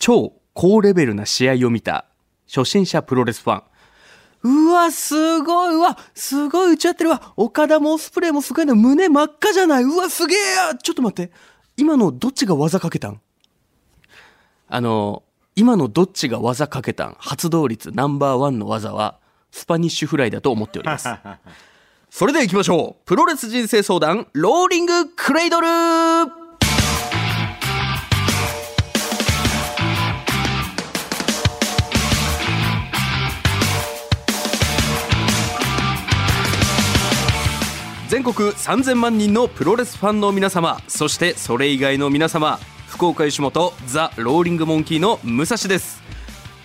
超高レベルな試合を見た初心者プロレスファン。うわ、すごい、うわ、すごい打ち合ってるわ。岡田もオスプレイもすごいな。胸真っ赤じゃない。うわ、すげえちょっと待って。今のどっちが技かけたん？あの、今のどっちが技かけたん？発動率ナンバーワンの技は、スパニッシュフライだと思っております。それでは行きましょう。プロレス人生相談、ローリングクレイドル全国3000万人のプロレスファンの皆様そしてそれ以外の皆様福岡吉本ザ・ローリングモンキーの武蔵です。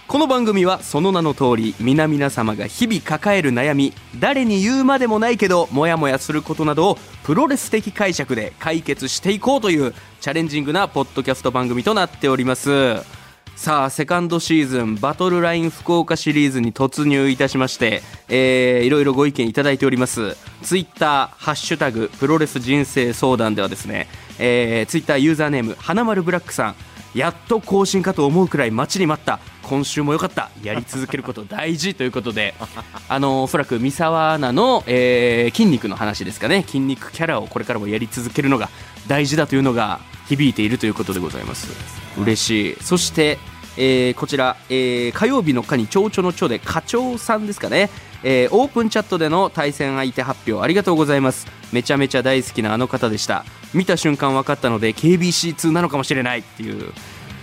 この番組はその名の通り皆々様が日々抱える悩み誰に言うまでもないけどモヤモヤすることなどをプロレス的解釈で解決していこうというチャレンジングなポッドキャスト番組となっております。さあセカンドシーズンバトルライン福岡シリーズに突入いたしまして、えー、いろいろご意見いただいております。ツイッターハッシュタグプロレス人生相談ではですね、えー、ツイッターユーザーネーム花丸ブラックさんやっと更新かと思うくらい待ちに待った。今週も良かった。やり続けること大事ということで。あのおそらく三沢アナの、えー、筋肉の話ですかね。筋肉キャラをこれからもやり続けるのが大事だというのが響いているということでございます。嬉しい。そして、えー、こちら、えー、火曜日の課に蝶々の蝶で課長さんですかね、えー、オープンチャットでの対戦相手発表ありがとうございます。めちゃめちゃ大好きなあの方でした。見た瞬間分かったので KBC2 なのかもしれないっていう。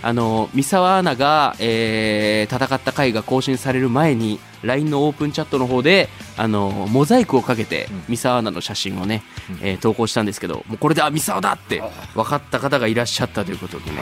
あの三沢アナが、えー、戦った回が更新される前に LINE のオープンチャットの方であのモザイクをかけて三沢アナの写真をね、うん、えー、投稿したんですけどもうこれであ三沢だって分かった方がいらっしゃったということでね、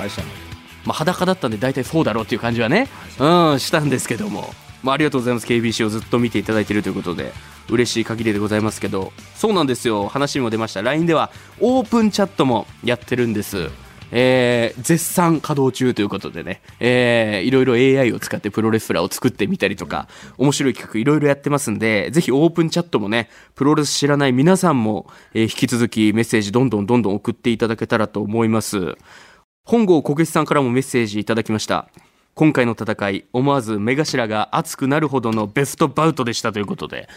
まあ、裸だったんで大体そうだろうっていう感じはね、うん、したんですけども、まあ、ありがとうございます。KBC をずっと見ていただいているということで嬉しい限りでございますけど。そうなんですよ。話にも出ました。LINE ではオープンチャットもやってるんです。えー、絶賛稼働中ということでね、えー、いろいろ AI を使ってプロレスラーを作ってみたりとか、面白い企画いろいろやってますんで、ぜひオープンチャットもね、プロレス知らない皆さんも、えー、引き続きメッセージどんどんどんどん送っていただけたらと思います。本郷小口さんからもメッセージいただきました。今回の戦い、思わず目頭が熱くなるほどのベストバウトでしたということで、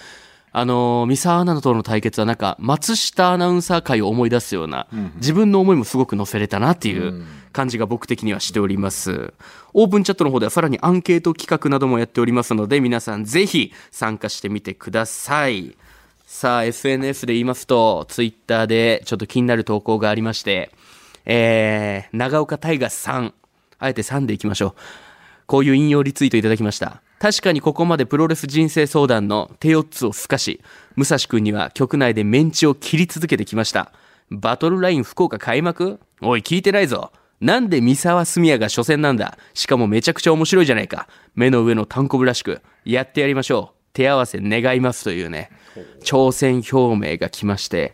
あのー、三沢アナとの対決はなんか、松下アナウンサー界を思い出すような、うん、自分の思いもすごく乗せれたなっていう感じが僕的にはしております。オープンチャットの方ではさらにアンケート企画などもやっておりますので、皆さんぜひ参加してみてください。さあ、SNS で言いますと、ツイッターでちょっと気になる投稿がありまして、えー、長岡大河さん、あえて3でいきましょう。こういう引用リツイートいただきました。確かにここまでプロレス人生相談の手4つを透かし、武蔵君には局内でメンチを切り続けてきました。バトルライン福岡開幕？おい、聞いてないぞ。なんで三沢住也が初戦なんだ？しかもめちゃくちゃ面白いじゃないか。目の上の単コブらしく、やってやりましょう。手合わせ願いますというね、挑戦表明が来まして、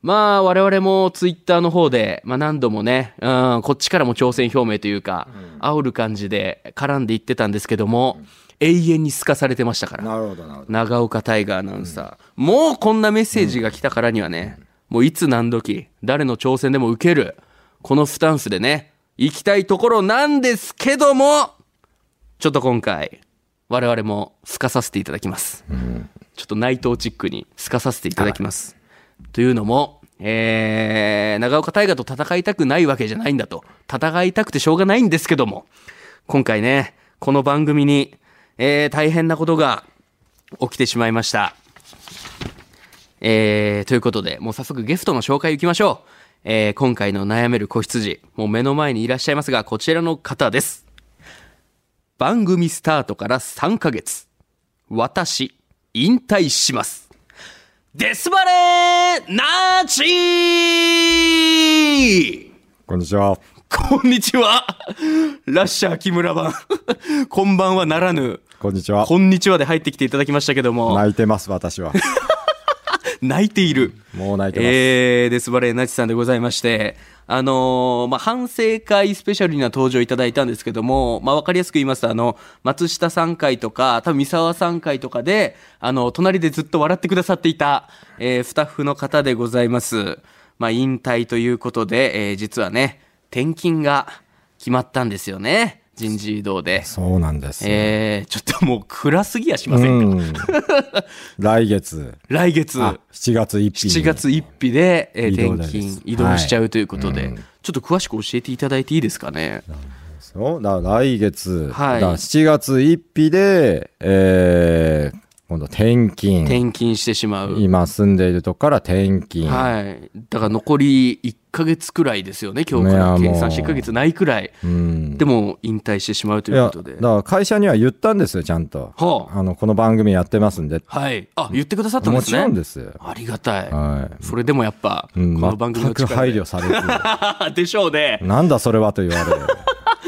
まあ、我々もツイッターの方で、まあ何度もね、うん、こっちからも挑戦表明というか、煽る感じで絡んでいってたんですけども、永遠にすかされてましたから。なるほど、なるほど。長岡大河アナウンサー。もうこんなメッセージが来たからにはね、もういつ何時、誰の挑戦でも受ける、このスタンスでね、行きたいところなんですけども、ちょっと今回、我々もすかさせていただきます。うん、ちょっと内藤チックにすかさせていただきます。というのも、えー、長岡大河と戦いたくないわけじゃないんだと。戦いたくてしょうがないんですけども、今回ね、この番組にえー、大変なことが起きてしまいました。えー、ということで、もう早速ゲストの紹介行きましょう。えー、今回の悩める子羊、もう目の前にいらっしゃいますが、こちらの方です。番組スタートから3ヶ月。私、引退します。デスバレーナーチーこんにちは。こんにちは。ラッシャー木村版。こんばんはならぬ。こんにちは。こんにちはで入ってきていただきましたけども。泣いてます、私は。泣いている。もう泣いてます。えー、デスバレーナチさんでございまして、あのー、まあ、反省会スペシャルには登場いただいたんですけども、まあ、わかりやすく言いますと、あの、松下さん会とか、多分三沢さん会とかで、あの、隣でずっと笑ってくださっていた、えー、スタッフの方でございます。まあ、引退ということで、えー、実はね、転勤が決まったんですよね。人事異動で。そうなんです。よ。えー、ちょっともう暗すぎやしませんか、うん、来月、来月、あ7月1日に。7月1日で、えー転勤、移動しちゃうということで、はい。うん。ちょっと詳しく教えていただいていいですかね？そうだから来月、はい。だから7月1日で、えー、今度転勤。転勤してしまう。今住んでいるとこから転勤。はい。だから残り1ヶ月くらいですよね、今日から計算して1ヶ月ないくらい。うん。でも引退してしまうということで。だから会社には言ったんですよ、ちゃんと。はああの、この番組やってますんで。はい。あ、言ってくださったんですね。もちろんですよ。ありがたい。はい。それでもやっぱ、こうんの番組の全く力で配慮されてる。でしょうね。なんだそれはと言われる。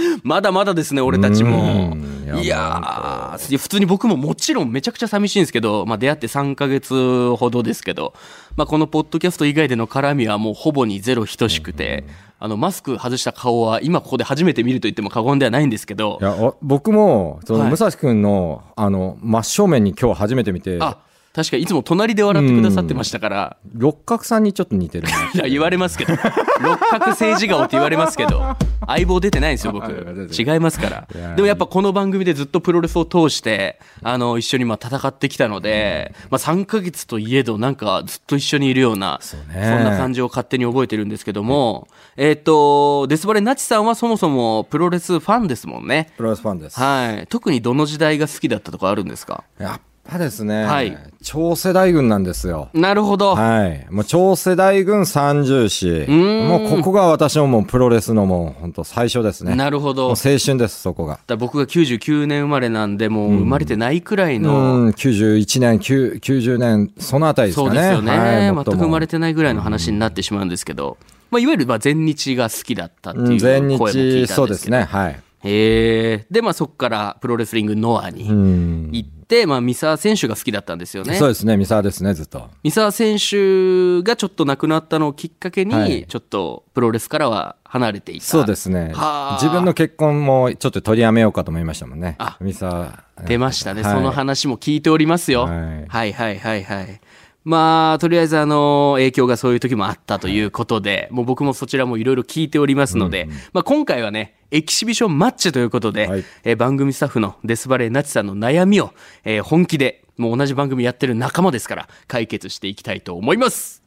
まだまだですね、俺たちも。うん。いいややー、普通に僕ももちろんめちゃくちゃ寂しいんですけど、まあ出会って3ヶ月ほどですけど、まあこのポッドキャスト以外での絡みはもうほぼにゼロ等しくて、あの、マスク外した顔は今ここで初めて見ると言っても過言ではないんですけどい、や、お僕も、その、はい。武蔵くんの、あの、真正面に今日初めて見て、あ、確かにいつも隣で笑ってくださってましたから、六角さんにちょっと似てるな。いや、言われますけど。六角政治顔って言われますけど。相棒出てないんですよ、僕。違いますから。でもやっぱこの番組でずっとプロレスを通して、あの、一緒にまあ戦ってきたので、まあ3ヶ月といえどなんかずっと一緒にいるような、そ,、ねんな感じを勝手に覚えてるんですけども、えっ、と、デスバレナチさんはそもそもプロレスファンですもんね。プロレスファンです。はい。特にどの時代が好きだったとかあるんですか？やっぱですね、はい超世代軍なんですよ。なるほど。はい。もう超世代軍三重士。もうここが私のもうプロレスのもう本当最初ですね。なるほど。青春です、そこが。だから僕が99年生まれなんで、もう生まれてないくらいの、うん、91年、90年、そのあたりですかね。そうですよね、はい、全く生まれてないぐらいの話になってしまうんですけど、まあ、いわゆる全日が好きだったっていううん全声も聞いたん、ですけど、そうですね。はい。へえでまあそこからプロレスリングノアうにん。行って、まあ、三沢選手が好きだったんですよねそうですね、三沢ですね、ずっと。三沢選手がちょっと亡くなったのをきっかけに、はいちょっとプロレスからは離れていたそうですねはあ。自分の結婚もちょっと取りやめようかと思いましたもんね。あ三沢。出ましたね、はいその話も聞いておりますよ。は、はいいはいはいはいまあ、とりあえずあの、影響がそういう時もあったということで、もう僕もそちらもいろいろ聞いておりますので、まあ今回はね、エキシビションマッチということで、はい。えー番組スタッフのデスバレーナチさんの悩みを、えー本気で、もう同じ番組やってる仲間ですから、解決していきたいと思います。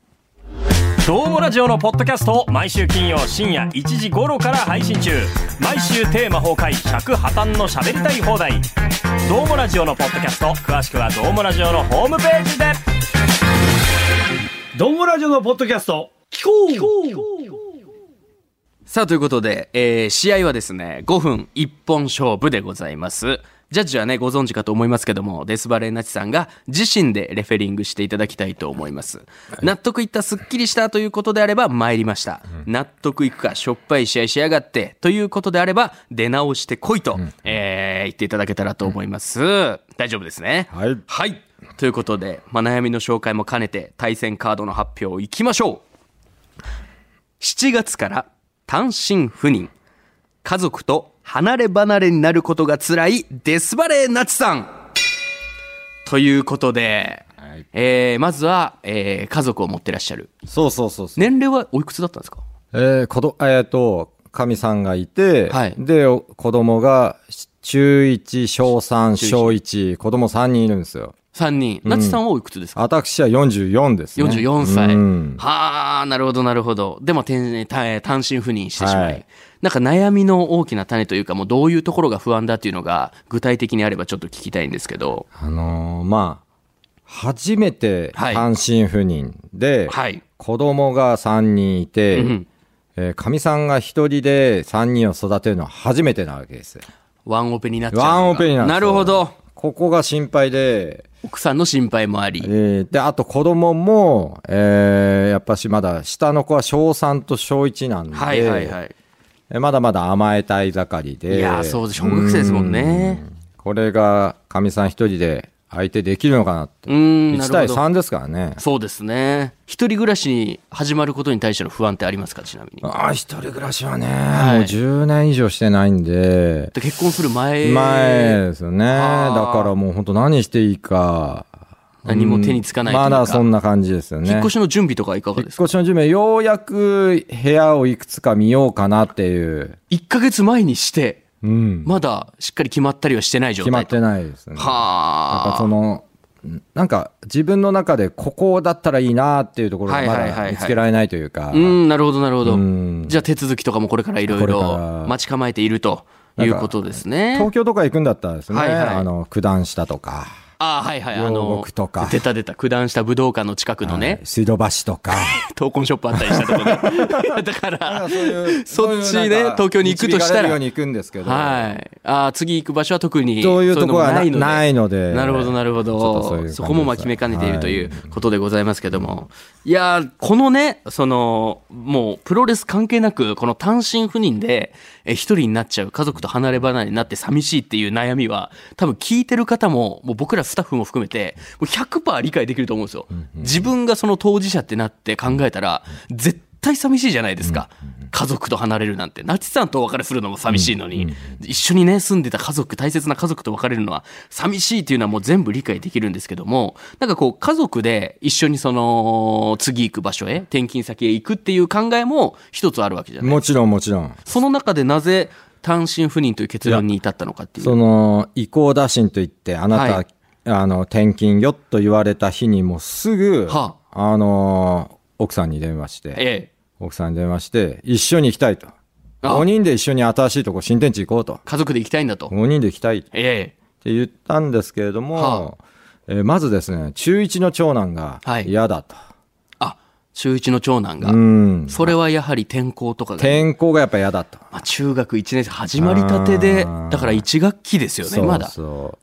どうもラジオのポッドキャストを毎週金曜深夜1時頃から配信中。毎週テーマ崩壊尺破綻の喋りたい放題。どうもラジオのポッドキャスト詳しくはどうもラジオのホームページでどんごラジオのポッドキャスト聞こうさあ、ということで、えー試合はですね、5分1本勝負でございます。ジャッジはね、ご存知かと思いますけども、デスバレーナチさんが自身でレフェリングしていただきたいと思います。納得いった、すっきりしたということであれば参りました。納得いくか、しょっぱい試合しやがって、ということであれば、出直してこいと、えー言っていただけたらと思います。大丈夫ですね。はいはい。ということで、まあ、悩みの紹介も兼ねて、対戦カードの発表いきましょう。7月から単身赴任。家族と離れ離れになることが辛いデスバレーナチさん。ということで、はいえーまずは、えー家族を持ってらっしゃる。そうそうそうそう。年齢はおいくつだったんですか？えー、子ど、えっ、と、かみさんがいて、はいで、お子供が中1、小3、中一小1、子供3人いるんですよ。?3 人。ナチさんはおいくつですか、私は44ですね。44歳。うんはあ、なるほど、なるほど。でも、転単単身赴任してしまい。はいなんか悩みの大きな種というか、もうどういうところが不安だっていうのが、具体的にあればちょっと聞きたいんですけど。あのーまあ、初めてはい単身赴任で、はい。子供が3人いて、うんえーかみさんが1人で3人を育てるのは初めてなわけですよ。ワンオペになっちゃう。ワンオペになるなるほど。ここが心配で、奥さんの心配もあり。えーで、あと子供も、えーやっぱしまだ下の子は小3と小1なんで、はいはいはい。えまだまだ甘えたい盛りで。いやーそうです小学生ですもんねうん。これが、かみさん一人で相手できるのかなって。うーん、な1対るほど。3ですからね。そうですね。一人暮らしに始まることに対しての不安ってありますかちなみに？ああ、一人暮らしはね、いもう10年以上してないんで、で結婚する前。前ですよね。だからもう本当何していいか。何も手につかないまかだそんな感じですよね。引っ越しの準備とかはいかが引っですか？越しの準備はようやく部屋をいくつか見ようかなっていう。1ヶ月前にして、うん。まだしっかり決まったりはしてない状態と。決まってないですね。はあ。ぱその、なんか自分の中でここだったらいいなっていうところがまはいはいはいはい。だ見つけられないというか。うんなるほどなるほど。うん。じゃあ手続きとかもこれからいろいろら。待ち構えているということですね。東京とか行くんだったらですね、はいはい。あの、九段下とか、ああはいはいあ両の国とか出た出た九段下武道館の近くのね水道橋とか。闘魂ショップあったりしたとこ だからそっちね東京に行くとしたらに行くんですけど。はい。あー次行く場所は特にそういうとこはないのでなるほど、なるほど。そこもまあ決めかねているということでございますけども。いやー、このね、その、もうプロレス関係なく、この単身赴任でえ一人になっちゃう、家族と離れ離れになって寂しいっていう悩みは、多分聞いてる方も、もう僕らスタッフも含めて、もう100%理解できると思うんですよ。自分がその当事者ってなって考えたら、絶対寂しいじゃないですか。家族と離れるなんて。ナチさんとお別れするのも寂しいのに、一緒にね、住んでた家族、大切な家族と別れるのは寂しいっていうのはもう全部理解できるんですけども、なんかこう、家族で一緒にその、次行く場所へ、転勤先へ行くっていう考えも一つあるわけじゃないもちろんもちろん。その中でなぜ単身赴任という結論に至ったのかっていう。その、移行打診といって、あなた、はいあの、転勤よと言われた日にもうすぐ、はあの、奥さんに電話して、ええ。奥さんに電話して、一緒に行きたいと。あ5人で一緒に新しいとこ、新天地行こうと。家族で行きたいんだと。5人で行きたいってええ。言ったんですけれども、はえーまずですね、中1の長男がはい嫌だと。あ、中一の長男が。うん。それはやはり転校とかが。転校がやっぱ嫌だと。まあ、中学1年生始まりたてでだから1学期ですよね、まだ。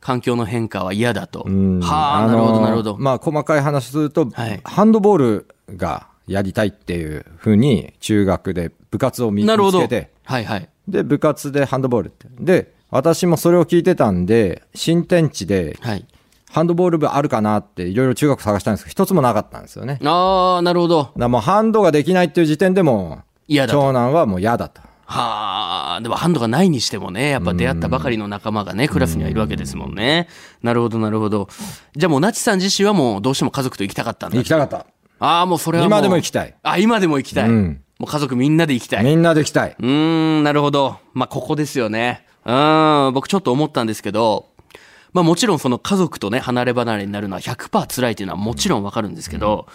環境の変化は嫌だと。うんはあ、のなるほど、なるほど。まあ、細かい話すると、はいハンドボールがやりたいっていうふうに、中学で部活を見なるほど。見つけて、はいはい。で、部活でハンドボールって。で、私もそれを聞いてたんで、新天地で、はい。ハンドボール部あるかなって、いろいろ中学探したんですけど、一つもなかったんですよね。ああ、なるほど。らもうハンドができないっていう時点でも、嫌だと。長男はもう嫌だと。はあ、でもハンドがないにしてもね、やっぱ出会ったばかりの仲間がね、クラスにはいるわけですもんね。なるほど、なるほど。じゃあもう、ナチさん自身はもうどうしても家族と行きたかったんだ行きたかった。ああ、もうそれは。今でも行きたい。あ、今でも行きたい。うんもう家族みんなで行きたい。みんなで行きたい。うーん、なるほど。まあ、ここですよね。うん、僕ちょっと思ったんですけど、まあもちろんその家族とね、離れ離れになるのは100%辛いというのはもちろんわかるんですけど、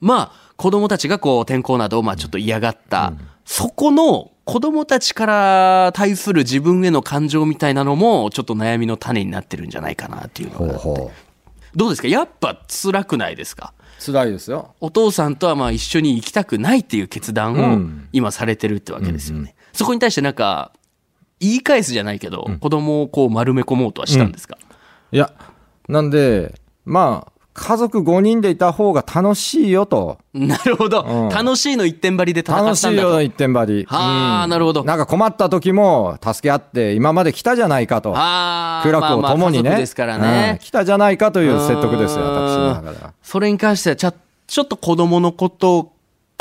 まあ、子供たちがこう、転校などをまあちょっと嫌がった、そこの子供たちから対する自分への感情みたいなのも、ちょっと悩みの種になってるんじゃないかなっていうのほうが。ほどうですか？やっぱ辛くないですか？う。辛いですよ。お父さんとはまあ一緒に行きたくないっていう決断うをん。今されてるってわけですよね。そこに対してなんか、言い返すじゃないけど、子供をこう丸め込もうとはしたんですか、いや、なんで、まあ、家族5人でいた方が楽しいよと。なるほど、うん楽しいの一点張りで戦楽ったんだと。しいよ、一点張り。はあ、なるほど。なんか困った時も助け合って今まで来たじゃないかと。ああ、苦楽を共にね。まあまあ家族ですからねうん。来たじゃないかという説得ですよ、私の中では。それに関してはちょ、ちょっと子供のことを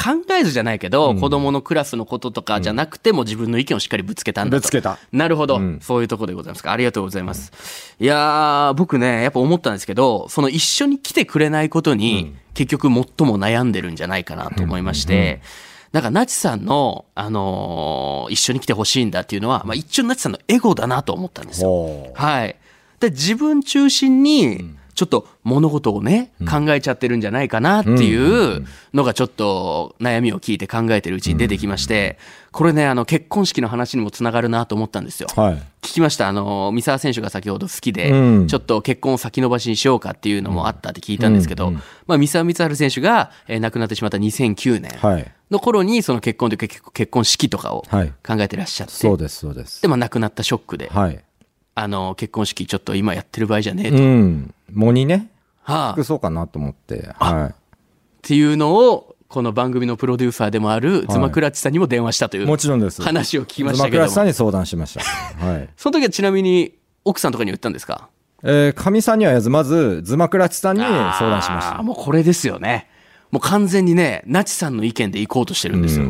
考えずじゃないけど、子供のクラスのこととかじゃなくても自分の意見をしっかりぶつけたんだと。ぶつけた。なるほど、うんそういうとこでございますか。ありがとうございます。いやー、僕ね、やっぱ思ったんですけど、その一緒に来てくれないことに、結局最も悩んでるんじゃないかなと思いまして、なんか、ナチさんの、あのー一緒に来てほしいんだっていうのは、まあ一応ナチさんのエゴだなと思ったんですよ。はい。で、自分中心に、ちょっと物事をね、考えちゃってるんじゃないかなっていうのがちょっと悩みを聞いて考えてるうちに出てきまして、これね、あの結婚式の話にもつながるなと思ったんですよ。はい。聞きました？あの、三沢選手が先ほど好きで、うんちょっと結婚を先延ばしにしようかっていうのもあったって聞いたんですけど、まあ、三沢光晴選手が、えー亡くなってしまった2009年はい。の頃に、その結婚というか結結婚式とかを考はいえてらっしゃって、そうです、そうですで、。まあ、亡くなったショックで、はい。あの、結婚式ちょっと今やってる場合じゃねえと。うん。藻にね、はあ、っ隠そうかなと思って。はていうのを、この番組のプロデューサーでもある、ズマクラッチさんにも電話したといい。うもちろんです。話を聞きましたけども妻倉さんに相談しました。はい。その時はちなみに、奥さんとかに言ったんですか？えー、かみさんにはやず、まず、ズマクラチさんに相談しました。もうこれですよね。もう完全にね、ナチさんの意見で行こうとしてるんですよ。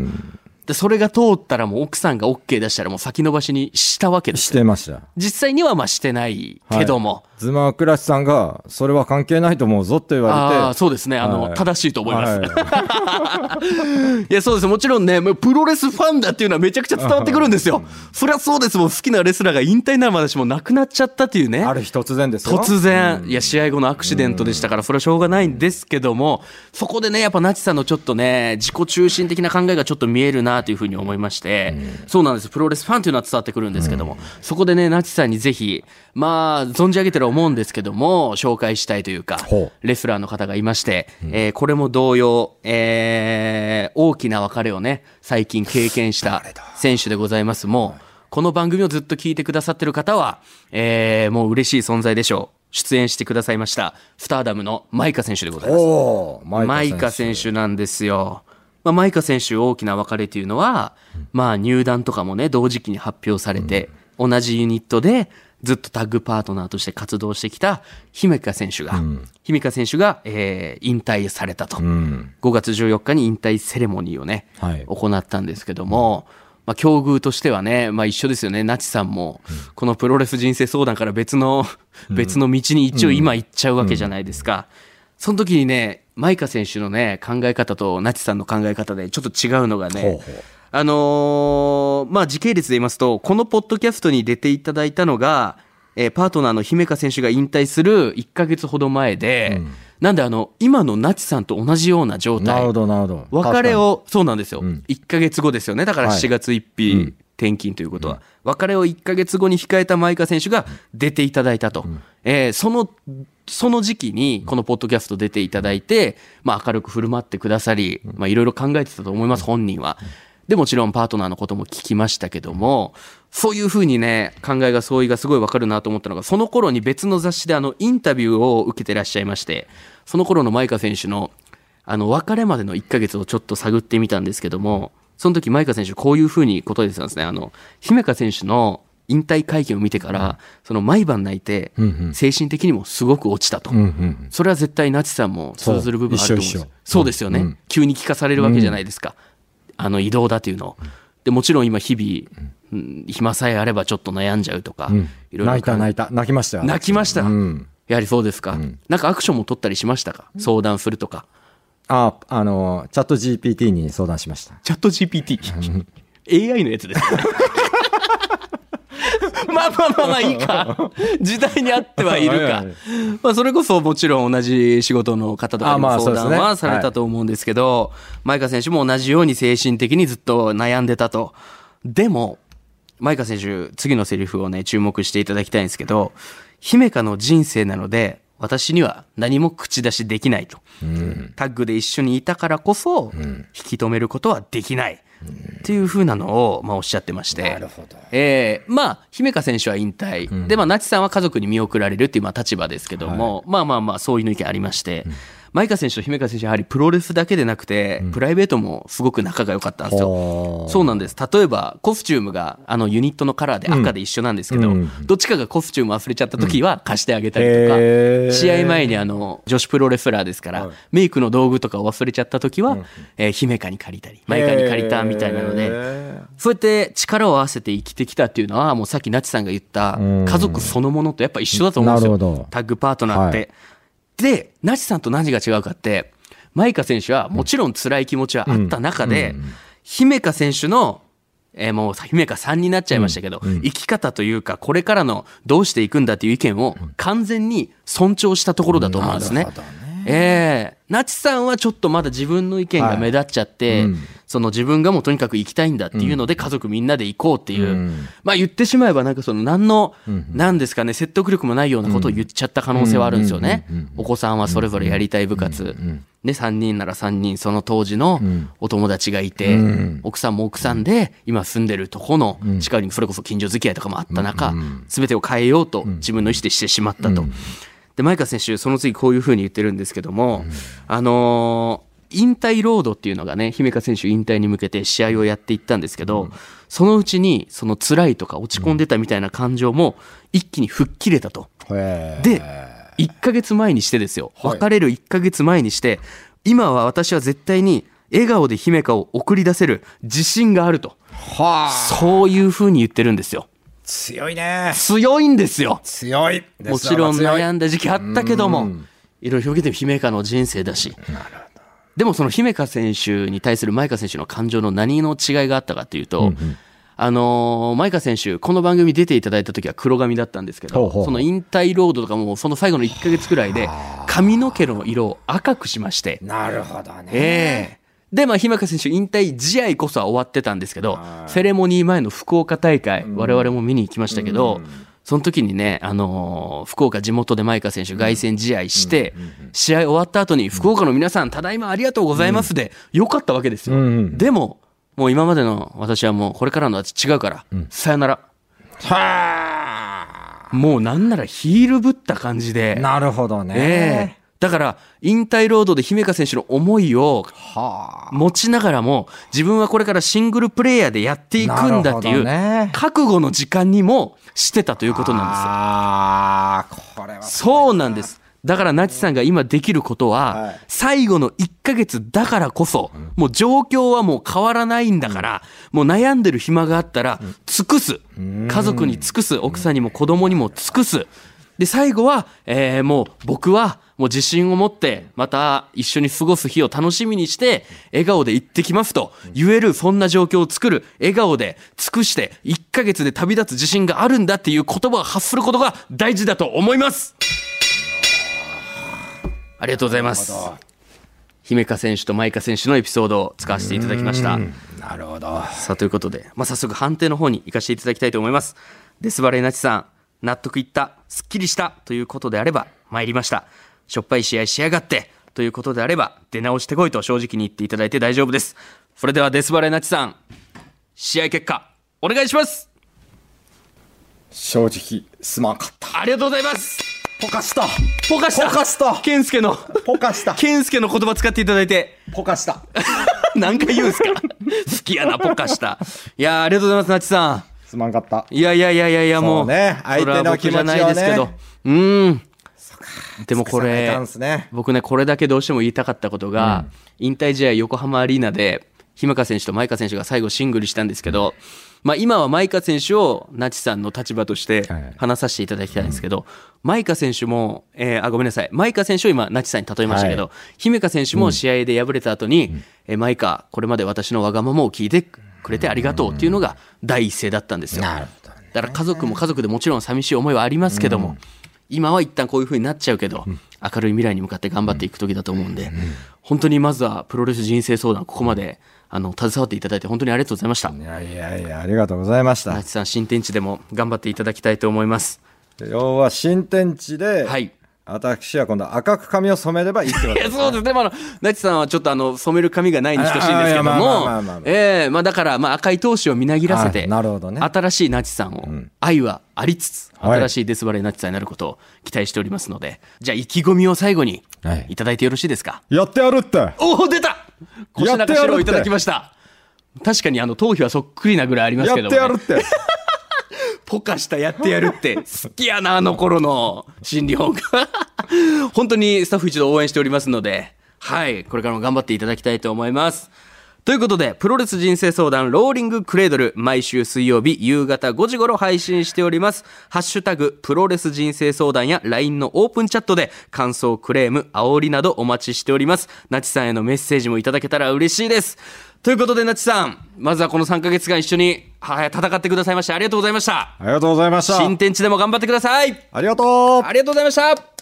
でそれが通ったらもう奥さんが OK 出したらもう先延ばしにしたわけですよしてました。実際にはまあしてないけども、ズマクラシさんが、それは関係ないと思うぞって言われて。ああそうですねあの、はい正しいと思います、はい いや、そうです。もちろんね、もうプロレスファンだっていうのはめちゃくちゃ伝わってくるんですよ。そりゃそうですもん。好きなレスラーが引退になるまでしも亡くなっちゃったっていうね。ある日突然ですよ。突然、いや、試合後のアクシデントでしたから、それはしょうがないんですけども、そこでね、やっぱナチさんのちょっとね、自己中心的な考えがちょっと見えるなというふうに思いまして、そうなんです。プロレスファンというのは伝わってくるんですけども、そこでね、ナチさんにぜひ、まあ、存じ上げてる思うんですけども、紹介したいというかほ、レスラーの方がいまして、えーこれも同様、えー大きな別れをね、最近経験した選手でございます。もう、この番組をずっと聞いてくださってる方は、えーもう嬉しい存在でしょう。出演してくださいました、スターダムのマイカ選手でございます。マイカ選手なんですよ。まあ、マイカ選手大きな別れというのは、まあ入団とかもね、同時期に発表されて、同じユニットでずっとタッグパートナーとして活動してきた姫香選手が、姫香選手が、えー引退されたと。うん。5月14日に引退セレモニーをね、はい行ったんですけども、まあ、境遇としてはね、まあ、一緒ですよね。ナチさんも、このプロレス人生相談から別の、別の道に一応今行っちゃうわけじゃないですか。その時にね、マイカ選手のね、考え方とナチさんの考え方でちょっと違うのがね、ほうほうあのーまあ、時系列で言いますと、このポッドキャストに出ていただいたのが、えーパートナーの姫香選手が引退する1ヶ月ほど前で、なんであの、今のナチさんと同じような状態。なるほど、なるほど。別れを、そうなんですよ。ん1ヶ月後ですよね。だからはい7月1日、転勤ということは。別れを1ヶ月後に控えたマイカ選手が出ていただいたと。えーその、その時期にこのポッドキャスト出ていただいて、まあ明るく振る舞ってくださり、まあいろいろ考えてたと思います、本人は。で、もちろんパートナーのことも聞きましたけども、そういうふうにね、考えが相違がすごいわかるなと思ったのが、その頃に別の雑誌であの、インタビューを受けてらっしゃいまして、その頃のマイカ選手のあの、別れまでの1ヶ月をちょっと探ってみたんですけども、その時、マイカ選手、こういうふうに答えてたんですね。あの、姫香選手の引退会見を見てから、その毎晩泣いて、精神的にもすごく落ちたと。うんうん。それは絶対ナチさんも通ずる部分あると思うんですそうですよね、うん急に聞かされるわけじゃないですか。あの移動だというのを。で、もちろん今日々、うん暇さえあればちょっと悩んじゃうとか、うんいろいろ泣いた泣いた。泣きましたよ。泣きました。うん。やはりそうですか、なんかアクションも取ったりしましたか？相談するとか。あ、あの、チャット GPT に相談しました。チャット GPT。AI のやつですね。まあまあまあまあいいか。時代に合ってはいるか。まあそれこそもちろん同じ仕事の方とかにも相談はされたと思うんですけど、マイカ選手も同じように精神的にずっと悩んでたと。でも、マイカ選手、次のセリフをね、注目していただきたいんですけど、姫香の人生なので、私には何も口出しできないと。タッグで一緒にいたからこそ、引き止めることはできない。っていう風なのを、まあ、おっしゃってまして。えーまあ、姫香選手は引退。で、まあ、ナチさんは家族に見送られるっていう、まあ、立場ですけども、まあまあまあ、そういうの意見ありまして、マイカ選手と姫香選手はやはりプロレスだけでなくて、プライベートもすごく仲が良かったんですよ。そうなんです。例えば、コスチュームが、あの、ユニットのカラーで赤で一緒なんですけど、うん。どっちかがコスチューム忘れちゃった時は貸してあげたりとか、へー。試合前にあの、女子プロレスラーですから、メイクの道具とかを忘れちゃった時は、えー姫香に借りたり、マイカに借りたみたいなので、そうやって力を合わせて生きてきたっていうのは、もうさっきナチさんが言ったうん。家族そのものとやっぱ一緒だと思うんですよ。タッグパートナーって。はいで、ナチさんと何が違うかって、マイカ選手はもちろん辛い気持ちはあった中で、姫香選手の、えーもう姫香さんになっちゃいましたけど、生き方というか、これからのどうしていくんだっていう意見を完全に尊重したところだと思うんですね。ええナチさんはちょっとまだ自分の意見が目立っちゃって、その自分がもうとにかく行きたいんだっていうので家族みんなで行こうっていう、まあ言ってしまえばなんかその何の、何ですかね、説得力もないようなことを言っちゃった可能性はあるんですよね。お子さんはそれぞれやりたい部活。ね、3人なら3人、その当時のお友達がいて、奥さんも奥さんで、今住んでるとこの近くにそれこそ近所付き合いとかもあった中、すべてを変えようと自分の意思でしてしまったと。で、マイカ選手、その次こういうふうに言ってるんですけども、あのー引退ロードっていうのがね、姫香選手引退に向けて試合をやっていったんですけど、そのうちに、その辛いとか落ち込んでたみたいな感情も一気に吹っ切れたと。へー。で、1ヶ月前にしてですよ。別れる1ヶ月前にして、今は私は絶対に、笑顔で姫香を送り出せる自信があると。はあ。そういうふうに言ってるんですよ。強いね。強いんですよ。強い。もちろん悩んんだ時期あったけどもうん。いろいろ表現で姫香の人生だしでもその姫香選手に対する舞香選手の感情の何の違いがあったかっていうと、あのー、舞香選手、この番組出ていただいた時は黒髪だったんですけど、ほうほうその引退ロードとかもその最後の1ヶ月くらいで髪の毛の色を赤くしまして、なるほどね。ええ。で、まあ、姫香選手、引退試合こそは終わってたんですけど、セレモニー前の福岡大会、我々も見に行きましたけど、その時にね、あのー福岡地元で舞香選手、凱旋試合して、試合終わった後に、福岡の皆さん、ただいまありがとうございますで、よかったわけですよ。でも、もう今までの私はもうこれからの私違うから、さよなら。はもうなんならヒールぶった感じであ。、なるほどえね。えだから、引退ロードで姫香選手の思いをは持ちながらも自分はこれからシングルプレイヤーでやっていくんだっていう覚悟の時間にもしてたということなんですよ。ああ、これは。そうなんです。だからナチさんが今できることは、はい最後の1ヶ月だからこそ、もう状況はもう変わらないんだから、もう悩んでる暇があったら尽くす。家族に尽くす。奥さんにも子供にも尽くす。で、最後は、えーもう僕はもう自信を持って、また一緒に過ごす日を楽しみにして、笑顔で行ってきますと言える、そんな状況を作る、笑顔で尽くして、1ヶ月で旅立つ自信があるんだっていう言葉を発することが大事だと思います。ありがとうございます。姫香選手と舞香選手のエピソードを使わせていただきました。なるほど。さあということで、まあ、早速判定の方に行かせていただきたいと思います。デスバレーナチさん、納得いった、すっきりしたということであれば、参りました。しょっぱい試合しやがってということであれば、出直してこいと正直に言っていただいて大丈夫です。それではデスバレーナチさん、試合結果、お願いします正直、すまんかった。ありがとうございますポカした。ポカしたポカしたケンスケの、ポカした。ケンスケの言葉使っていただいて、ポカした。何回言うんすか 好きやな、ポカした。いやーありがとうございます、ナチさん。すまんかった。いやいやいやいやいや、もう。ね相手の気持ちないですけど。うーん。でもこれ僕ね、これだけどうしても言いたかったことが、引退試合横浜アリーナで、姫香選手と舞香選手が最後シングルしたんですけど、まあ今は舞香選手をナチさんの立場としてはい話させていただきたいんですけど、舞香選手も、えーあ、ごめんなさい。舞香選手を今ナチさんに例えましたけど、は姫香選手も試合で敗れた後に、えー舞香、これまで私のわがままを聞いてくれてありがとうっていうのが第一声だったんですよ。ね。だから家族も家族でもちろん寂しい思いはありますけども、今は一旦こういう風になっちゃうけど、明るい未来に向かって頑張っていく時だと思うんで、本当にまずはプロレス人生相談、ここまであの携わっていただいて本当にありがとうございました。いやいやいや、ありがとうございましたさん、新天地でも頑張っていただきたいと思います。要は新天地で、はい。私は今度赤く髪を染めればいいってこといや、そうです。ね。まああの、ナチさんはちょっとあの、染める髪がないに等しいんですけどもまあ、ええまあだから、まあ赤い闘志をみなぎらせて、はいなるほどね。新しいナチさんを、愛はありつつ、はい。新しいデスバレーナチさんになることを期待しておりますので、じゃあ意気込みを最後にはい。いただいてよろしいですか、やってやるって。おお出た！腰中白をいただきました。確かにあの頭皮はそっくりなぐらいありますやけども、ね。ってやるっ、てポカしたやってやるって好きやなあの頃の心理本が 本当にスタッフ一同応援しておりますのではいこれからも頑張っていただきたいと思いますということで、プロレス人生相談ローリングクレードル、毎週水曜日夕方5時頃配信しております。ハッシュタグ、プロレス人生相談や LINE のオープンチャットで、感想、クレーム、煽りなどお待ちしております。なちさんへのメッセージもいただけたら嬉しいです。ということで、なちさん、まずはこの3ヶ月間一緒に、はい、戦ってくださいましてありがとうございました。ありがとうございました新天地でも頑張ってください。ありがとうありがとうございました。